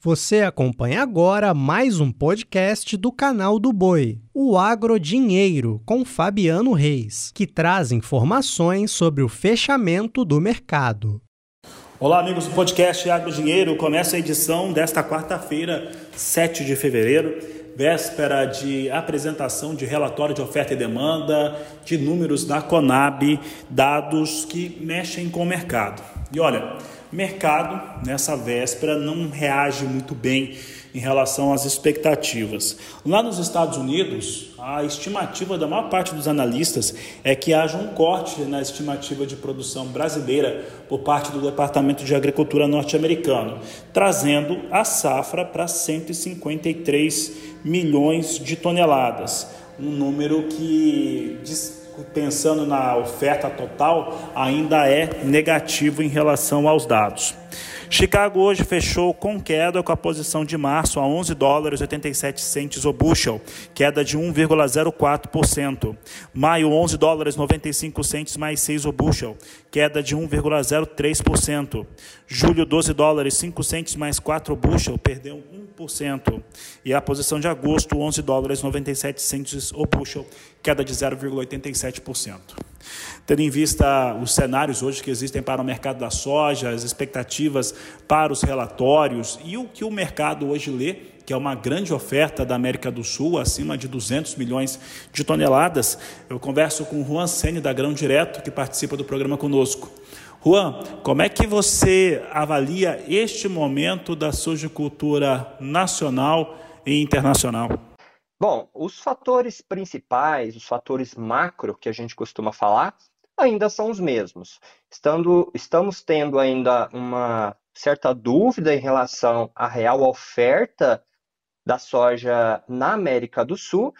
Você acompanha agora mais um podcast do canal do Boi, o Agrodinheiro, com Fabiano Reis, que traz informações sobre o fechamento do mercado. Olá, amigos do podcast Agrodinheiro. Começa a edição desta quarta-feira, 7 de fevereiro, véspera de apresentação de relatório de oferta e demanda, de números da Conab, dados que mexem com o mercado. E olha, mercado nessa véspera não reage muito bem em relação às expectativas. Lá nos Estados Unidos, a estimativa da maior parte dos analistas é que haja um corte na estimativa de produção brasileira por parte do Departamento de Agricultura norte-americano, trazendo a safra para 153 milhões de toneladas, um número que pensando na oferta total, ainda é negativo em relação aos dados. Chicago hoje fechou com queda com a posição de março a 11 dólares 87 centes o bushel, queda de 1,04%. Maio 11 dólares 95 centes mais 6 o bushel, queda de 1,03%. Julho 12 dólares 5 centes mais 4 o bushel, perdeu 1%. E a posição de agosto 11 dólares 97 centes o bushel, queda de 0,87%. Tendo em vista os cenários hoje que existem para o mercado da soja, as expectativas para os relatórios e o que o mercado hoje lê, que é uma grande oferta da América do Sul, acima de 200 milhões de toneladas, eu converso com o Juan Sene da Grão Direto, que participa do programa conosco. Juan, como é que você avalia este momento da sojicultura nacional e internacional? Bom, os fatores principais, os fatores macro que a gente costuma falar, ainda são os mesmos. Estando, estamos tendo ainda uma certa dúvida em relação à real oferta da soja na América do Sul,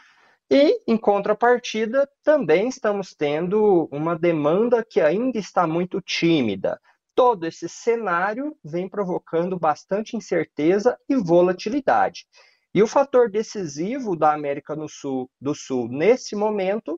e, em contrapartida, também estamos tendo uma demanda que ainda está muito tímida. Todo esse cenário vem provocando bastante incerteza e volatilidade. E o fator decisivo da América do Sul, do Sul nesse momento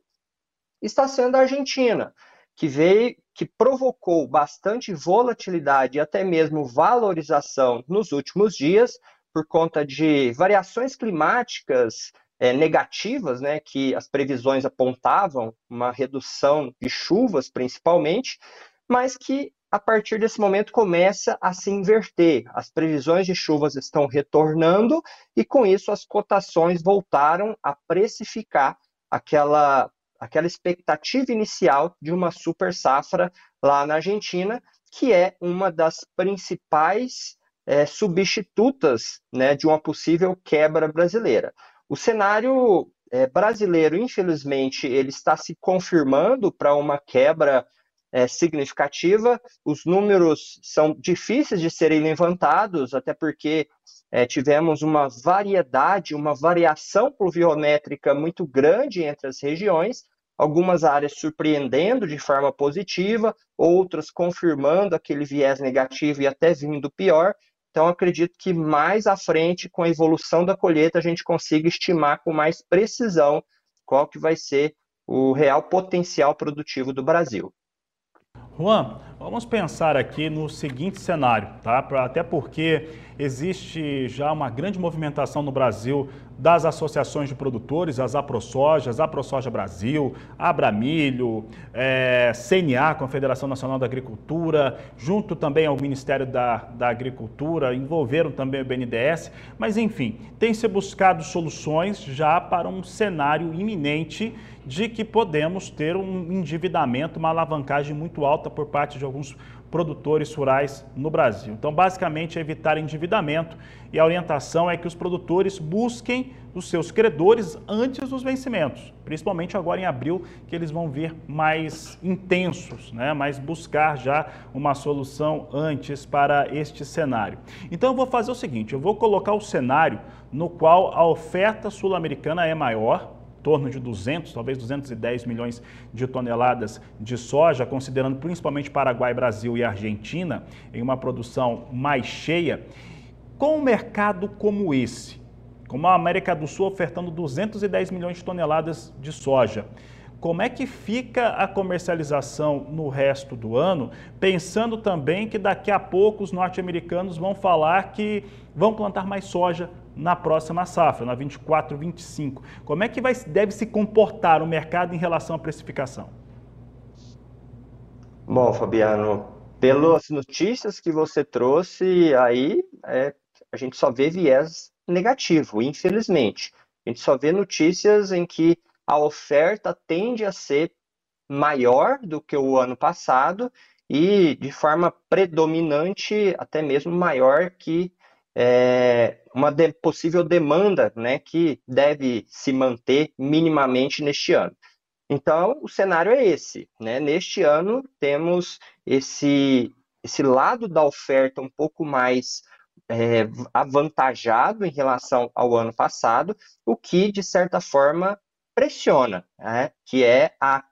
está sendo a Argentina, que veio, que provocou bastante volatilidade e até mesmo valorização nos últimos dias por conta de variações climáticas é, negativas, né, que as previsões apontavam, uma redução de chuvas principalmente, mas que a partir desse momento começa a se inverter. As previsões de chuvas estão retornando e com isso as cotações voltaram a precificar aquela aquela expectativa inicial de uma super safra lá na Argentina, que é uma das principais é, substitutas né, de uma possível quebra brasileira. O cenário é, brasileiro, infelizmente, ele está se confirmando para uma quebra é, significativa. Os números são difíceis de serem levantados, até porque é, tivemos uma variedade, uma variação pluviométrica muito grande entre as regiões, algumas áreas surpreendendo de forma positiva, outras confirmando aquele viés negativo e até vindo pior. Então, acredito que mais à frente, com a evolução da colheita, a gente consiga estimar com mais precisão qual que vai ser o real potencial produtivo do Brasil. Juan, vamos pensar aqui no seguinte cenário, tá? Até porque existe já uma grande movimentação no Brasil das associações de produtores, as AproSojas, AproSoja Brasil, Abramilho, é, CNA, Confederação Nacional da Agricultura, junto também ao Ministério da, da Agricultura, envolveram também o BNDES, mas enfim, tem se buscado soluções já para um cenário iminente de que podemos ter um endividamento, uma alavancagem muito alta por parte de alguns produtores rurais no Brasil. Então, basicamente, é evitar endividamento e a orientação é que os produtores busquem os seus credores antes dos vencimentos, principalmente agora em abril, que eles vão vir mais intensos, né? mas buscar já uma solução antes para este cenário. Então, eu vou fazer o seguinte: eu vou colocar o cenário no qual a oferta sul-americana é maior, torno de 200, talvez 210 milhões de toneladas de soja, considerando principalmente Paraguai, Brasil e Argentina, em uma produção mais cheia. Com um mercado como esse, como a América do Sul ofertando 210 milhões de toneladas de soja, como é que fica a comercialização no resto do ano, pensando também que daqui a pouco os norte-americanos vão falar que vão plantar mais soja na próxima safra, na 24, 25. Como é que vai, deve se comportar o mercado em relação à precificação? Bom, Fabiano, pelas notícias que você trouxe aí, é, a gente só vê viés negativo, infelizmente. A gente só vê notícias em que a oferta tende a ser maior do que o ano passado e de forma predominante até mesmo maior que é, uma de, possível demanda né, que deve se manter minimamente neste ano. Então, o cenário é esse. Né? Neste ano, temos esse, esse lado da oferta um pouco mais é, avantajado em relação ao ano passado, o que, de certa forma, pressiona, né? que é a,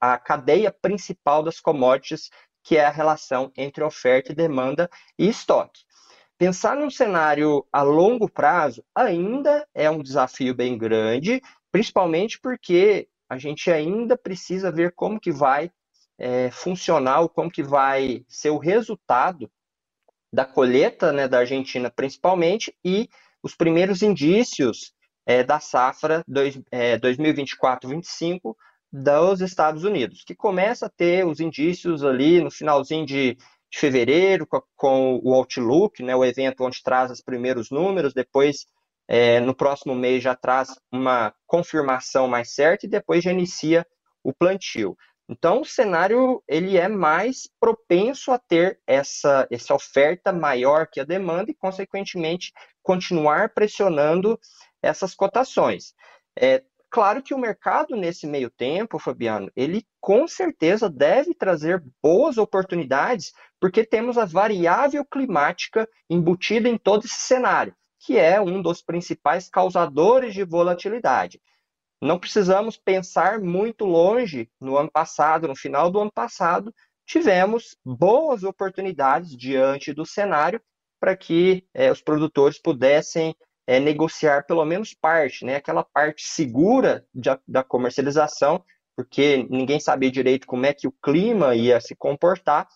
a cadeia principal das commodities, que é a relação entre oferta e demanda e estoque. Pensar num cenário a longo prazo ainda é um desafio bem grande, principalmente porque a gente ainda precisa ver como que vai é, funcionar, como que vai ser o resultado da colheita né, da Argentina principalmente e os primeiros indícios é, da safra é, 2024-25 dos Estados Unidos, que começa a ter os indícios ali no finalzinho de de fevereiro, com, com, o Outlook, né, o evento onde traz os primeiros números, depois é, no próximo mês já traz uma confirmação mais certa e depois já inicia o plantio. Então, o cenário ele é mais propenso a ter essa, essa oferta maior que a demanda e, consequentemente, continuar pressionando essas cotações. É, Claro que o mercado, nesse meio tempo, Fabiano, ele com certeza deve trazer boas oportunidades, porque temos a variável climática embutida em todo esse cenário, que é um dos principais causadores de volatilidade. Não precisamos pensar muito longe. No ano passado, no final do ano passado, tivemos boas oportunidades diante do cenário para que é, os produtores pudessem é, negociar pelo menos parte, né, aquela parte segura de, da comercialização, porque ninguém sabia direito como é que o clima ia se comportar.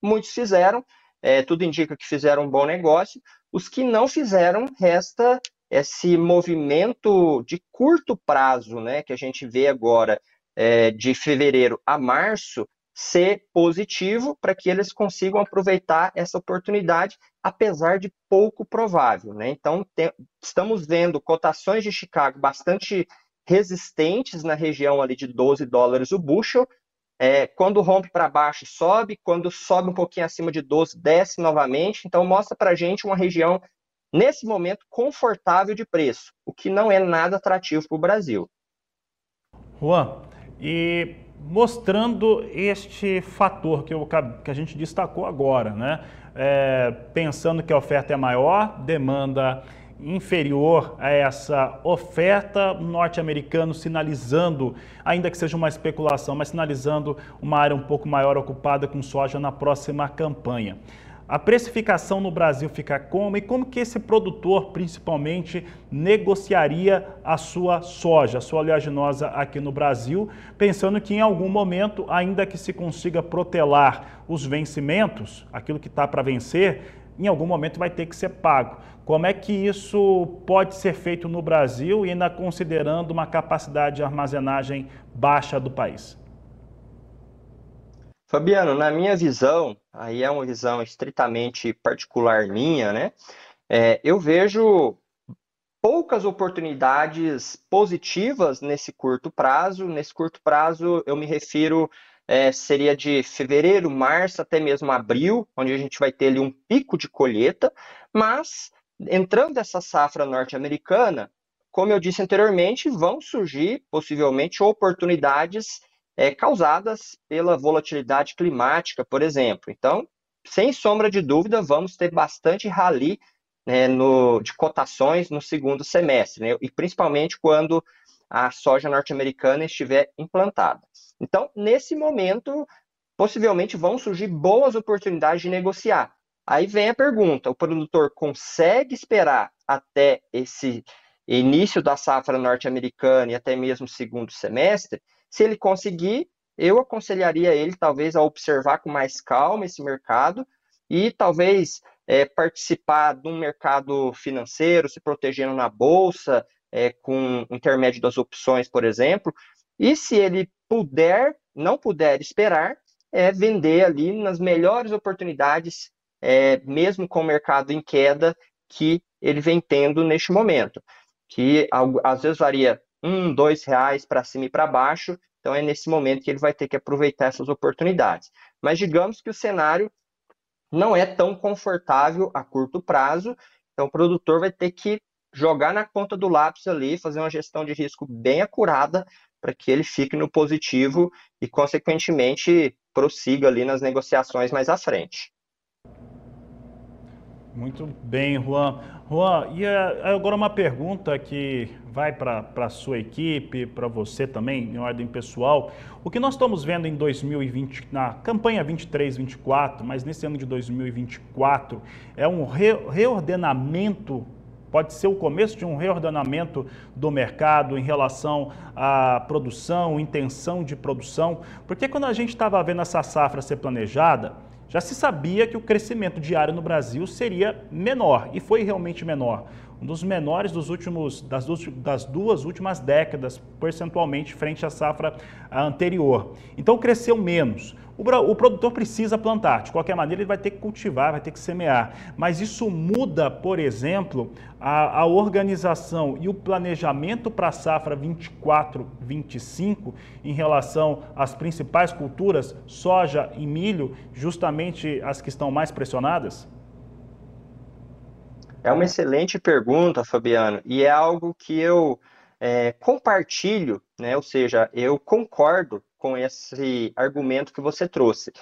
Muitos fizeram, é, tudo indica que fizeram um bom negócio. Os que não fizeram, resta esse movimento de curto prazo, né, que a gente vê agora é, de fevereiro a março, ser positivo para que eles consigam aproveitar essa oportunidade, apesar de pouco provável. Né? Então, estamos vendo cotações de Chicago bastante resistentes na região ali de 12 dólares o bushel. É, quando rompe para baixo, sobe. Quando sobe um pouquinho acima de 12, desce novamente. Então, mostra para a gente uma região, nesse momento, confortável de preço, o que não é nada atrativo para o Brasil. Juan, e mostrando este fator que, eu, que a gente destacou agora, né? É, pensando que a oferta é maior, demanda inferior a essa oferta, norte-americano sinalizando, ainda que seja uma especulação, mas sinalizando uma área um pouco maior ocupada com soja na próxima campanha. A precificação no Brasil fica como e como que esse produtor, principalmente, negociaria a sua soja, a sua oleaginosa aqui no Brasil, pensando que em algum momento, ainda que se consiga protelar os vencimentos, aquilo que está para vencer, em algum momento vai ter que ser pago. Como é que isso pode ser feito no Brasil ainda considerando uma capacidade de armazenagem baixa do país? Fabiano, na minha visão, aí é uma visão estritamente particular minha, né? É, eu vejo poucas oportunidades positivas nesse curto prazo. Nesse curto prazo, eu me refiro, é, seria de fevereiro, março, até mesmo abril, onde a gente vai ter ali um pico de colheita, mas entrando essa safra norte-americana, como eu disse anteriormente, vão surgir possivelmente oportunidades é, causadas pela volatilidade climática, por exemplo. Então, sem sombra de dúvida, vamos ter bastante rally né, no, de cotações no segundo semestre, né, e principalmente quando a soja norte-americana estiver implantada. Então, nesse momento, possivelmente vão surgir boas oportunidades de negociar. Aí vem a pergunta: o produtor consegue esperar até esse início da safra norte-americana e até mesmo segundo semestre? Se ele conseguir, eu aconselharia ele talvez a observar com mais calma esse mercado e talvez é, participar de um mercado financeiro, se protegendo na bolsa, é, com intermédio das opções, por exemplo. E se ele puder, não puder esperar, é vender ali nas melhores oportunidades, é, mesmo com o mercado em queda que ele vem tendo neste momento, que às vezes varia um, dois reais para cima e para baixo, então é nesse momento que ele vai ter que aproveitar essas oportunidades. Mas digamos que o cenário não é tão confortável a curto prazo, então o produtor vai ter que jogar na conta do lápis ali, fazer uma gestão de risco bem acurada para que ele fique no positivo e, consequentemente, prossiga ali nas negociações mais à frente. Muito bem, Juan. Juan, e agora uma pergunta que vai para a sua equipe, para você também, em ordem pessoal. O que nós estamos vendo em 2020, na campanha 23-24, mas nesse ano de 2024, é um reordenamento pode ser o começo de um reordenamento do mercado em relação à produção, intenção de produção, porque quando a gente estava vendo essa safra ser planejada, já se sabia que o crescimento diário no Brasil seria menor e foi realmente menor. Um dos menores dos últimos, das, das duas últimas décadas, percentualmente, frente à safra anterior. Então cresceu menos. O, o, produtor precisa plantar, de qualquer maneira ele vai ter que cultivar, vai ter que semear. Mas isso muda, por exemplo, a, a organização e o planejamento para a safra 24-25 em relação às principais culturas, soja e milho, justamente as que estão mais pressionadas? É uma excelente pergunta, Fabiano, e é algo que eu é, compartilho, né? ou seja, eu concordo com esse argumento que você trouxe.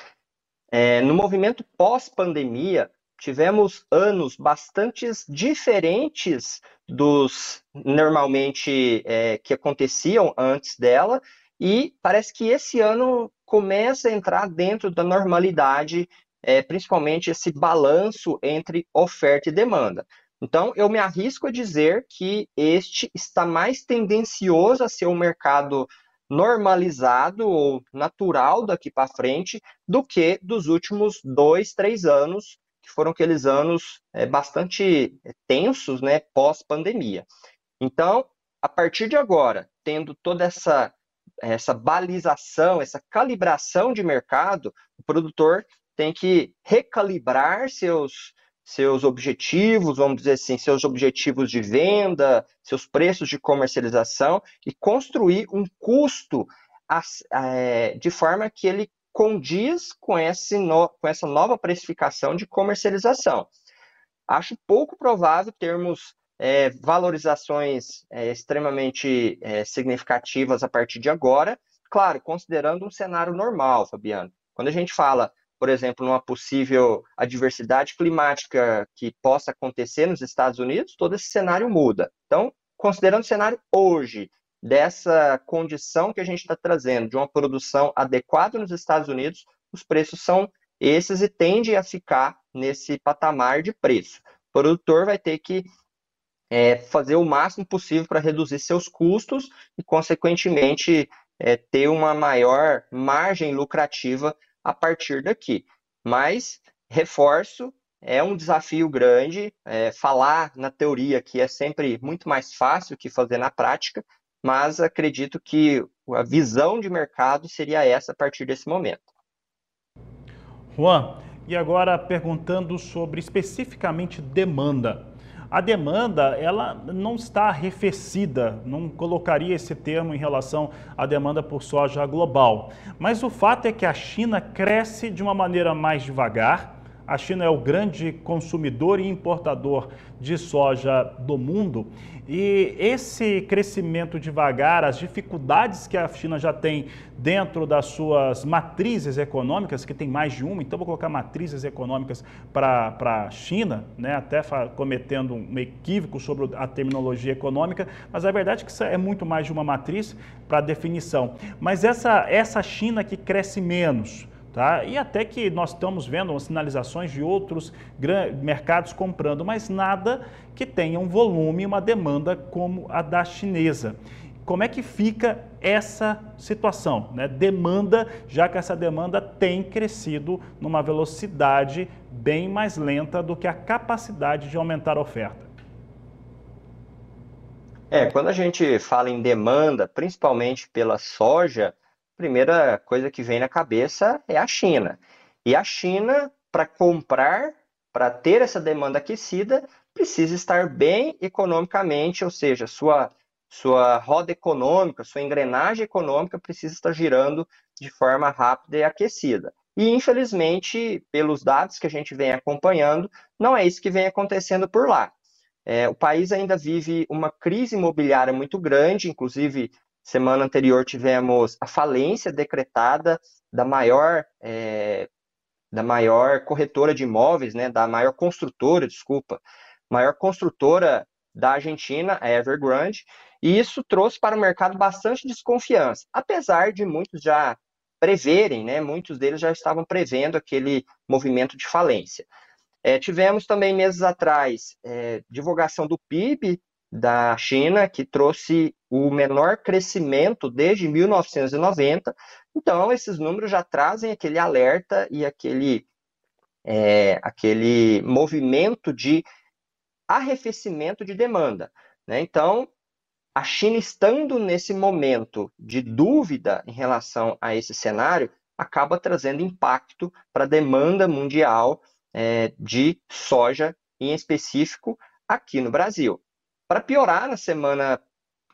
É, no movimento pós-pandemia, tivemos anos bastante diferentes dos normalmente é, que aconteciam antes dela, e parece que esse ano começa a entrar dentro da normalidade, é, principalmente esse balanço entre oferta e demanda. Então, eu me arrisco a dizer que este está mais tendencioso a ser um mercado normalizado ou natural daqui para frente do que dos últimos dois, três anos, que foram aqueles anos é, bastante é, tensos, né, pós-pandemia. Então, a partir de agora, tendo toda essa essa balização, essa calibração de mercado, o produtor tem que recalibrar seus seus objetivos, vamos dizer assim, seus objetivos de venda, seus preços de comercialização e construir um custo é, de forma que ele condiz com, esse no, com essa nova precificação de comercialização. Acho pouco provável termos é, valorizações é, extremamente é, significativas a partir de agora, claro, considerando um cenário normal, Fabiano. Quando a gente fala por exemplo, numa possível adversidade climática que possa acontecer nos Estados Unidos, todo esse cenário muda. Então, considerando o cenário hoje, dessa condição que a gente está trazendo, de uma produção adequada nos Estados Unidos, os preços são esses e tende a ficar nesse patamar de preço. O produtor vai ter que é, fazer o máximo possível para reduzir seus custos e, consequentemente, é, ter uma maior margem lucrativa a partir daqui. Mas, reforço, é um desafio grande. É, falar na teoria que é sempre muito mais fácil que fazer na prática, mas acredito que a visão de mercado seria essa a partir desse momento. Juan, e agora perguntando sobre especificamente demanda. A demanda, ela não está arrefecida, não colocaria esse termo em relação à demanda por soja global. Mas o fato é que a China cresce de uma maneira mais devagar, a China é o grande consumidor e importador de soja do mundo e esse crescimento devagar, as dificuldades que a China já tem dentro das suas matrizes econômicas, que tem mais de uma, então vou colocar matrizes econômicas para a China, né, até cometendo um equívoco sobre a terminologia econômica, mas a verdade é que isso é muito mais de uma matriz para definição. Mas essa, essa China que cresce menos, Tá? E até que nós estamos vendo sinalizações de outros mercados comprando, mas nada que tenha um volume, uma demanda como a da chinesa. como é que fica essa situação? Né? Demanda, já que essa demanda tem crescido numa velocidade bem mais lenta do que a capacidade de aumentar a oferta. É, quando a gente fala em demanda, principalmente pela soja, primeira coisa que vem na cabeça é a China. E a China, para comprar, para ter essa demanda aquecida, precisa estar bem economicamente, ou seja, sua, sua roda econômica, sua engrenagem econômica precisa estar girando de forma rápida e aquecida. E, infelizmente, pelos dados que a gente vem acompanhando, não é isso que vem acontecendo por lá. É, o país ainda vive uma crise imobiliária muito grande, inclusive, semana anterior tivemos a falência decretada da maior, é, da maior corretora de imóveis, né, da maior construtora, desculpa, maior construtora da Argentina, a Evergrande, e isso trouxe para o mercado bastante desconfiança, apesar de muitos já preverem, né, muitos deles já estavam prevendo aquele movimento de falência. É, tivemos também meses atrás é, divulgação do PIB da China, que trouxe o menor crescimento desde 1990. Então, esses números já trazem aquele alerta e aquele, é, aquele movimento de arrefecimento de demanda. Né? Então, a China estando nesse momento de dúvida em relação a esse cenário, acaba trazendo impacto para a demanda mundial é, de soja, em específico aqui no Brasil. Para piorar, na semana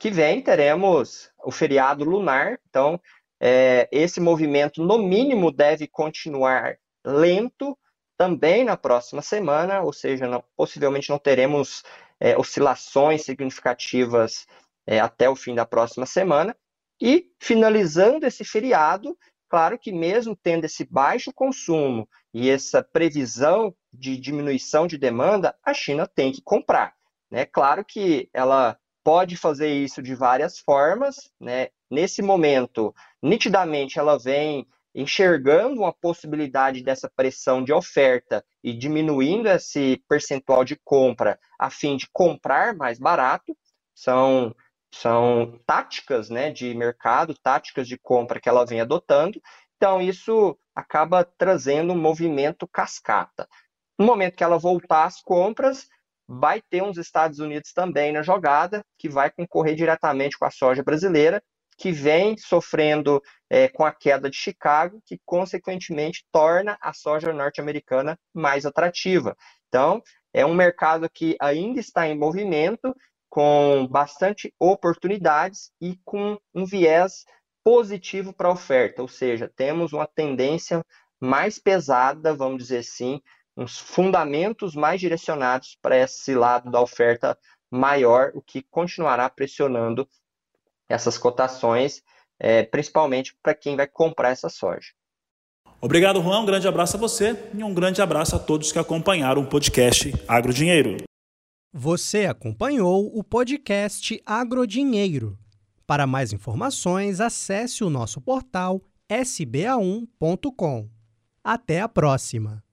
que vem teremos o feriado lunar, então é, esse movimento, no mínimo, deve continuar lento também na próxima semana, ou seja, não, possivelmente não teremos é, oscilações significativas é, até o fim da próxima semana. E finalizando esse feriado, claro que mesmo tendo esse baixo consumo e essa previsão de diminuição de demanda, a China tem que comprar. Né? Claro que ela pode fazer isso de várias formas. Né? Nesse momento, nitidamente, ela vem enxergando uma possibilidade dessa pressão de oferta e diminuindo esse percentual de compra a fim de comprar mais barato. São, são táticas né, de mercado, táticas de compra que ela vem adotando. Então, isso acaba trazendo um movimento cascata. No momento que ela voltar às compras, vai ter uns Estados Unidos também na jogada, que vai concorrer diretamente com a soja brasileira, que vem sofrendo é, com a queda de Chicago, que consequentemente torna a soja norte-americana mais atrativa. Então, é um mercado que ainda está em movimento, com bastante oportunidades e com um viés positivo para a oferta, ou seja, temos uma tendência mais pesada, vamos dizer assim, uns fundamentos mais direcionados para esse lado da oferta maior, o que continuará pressionando essas cotações, é, principalmente para quem vai comprar essa soja. Obrigado, Juan. Um grande abraço a você e um grande abraço a todos que acompanharam o podcast Agro Dinheiro. Você acompanhou o podcast Agro Dinheiro. Para mais informações, acesse o nosso portal sba1.com. Até a próxima!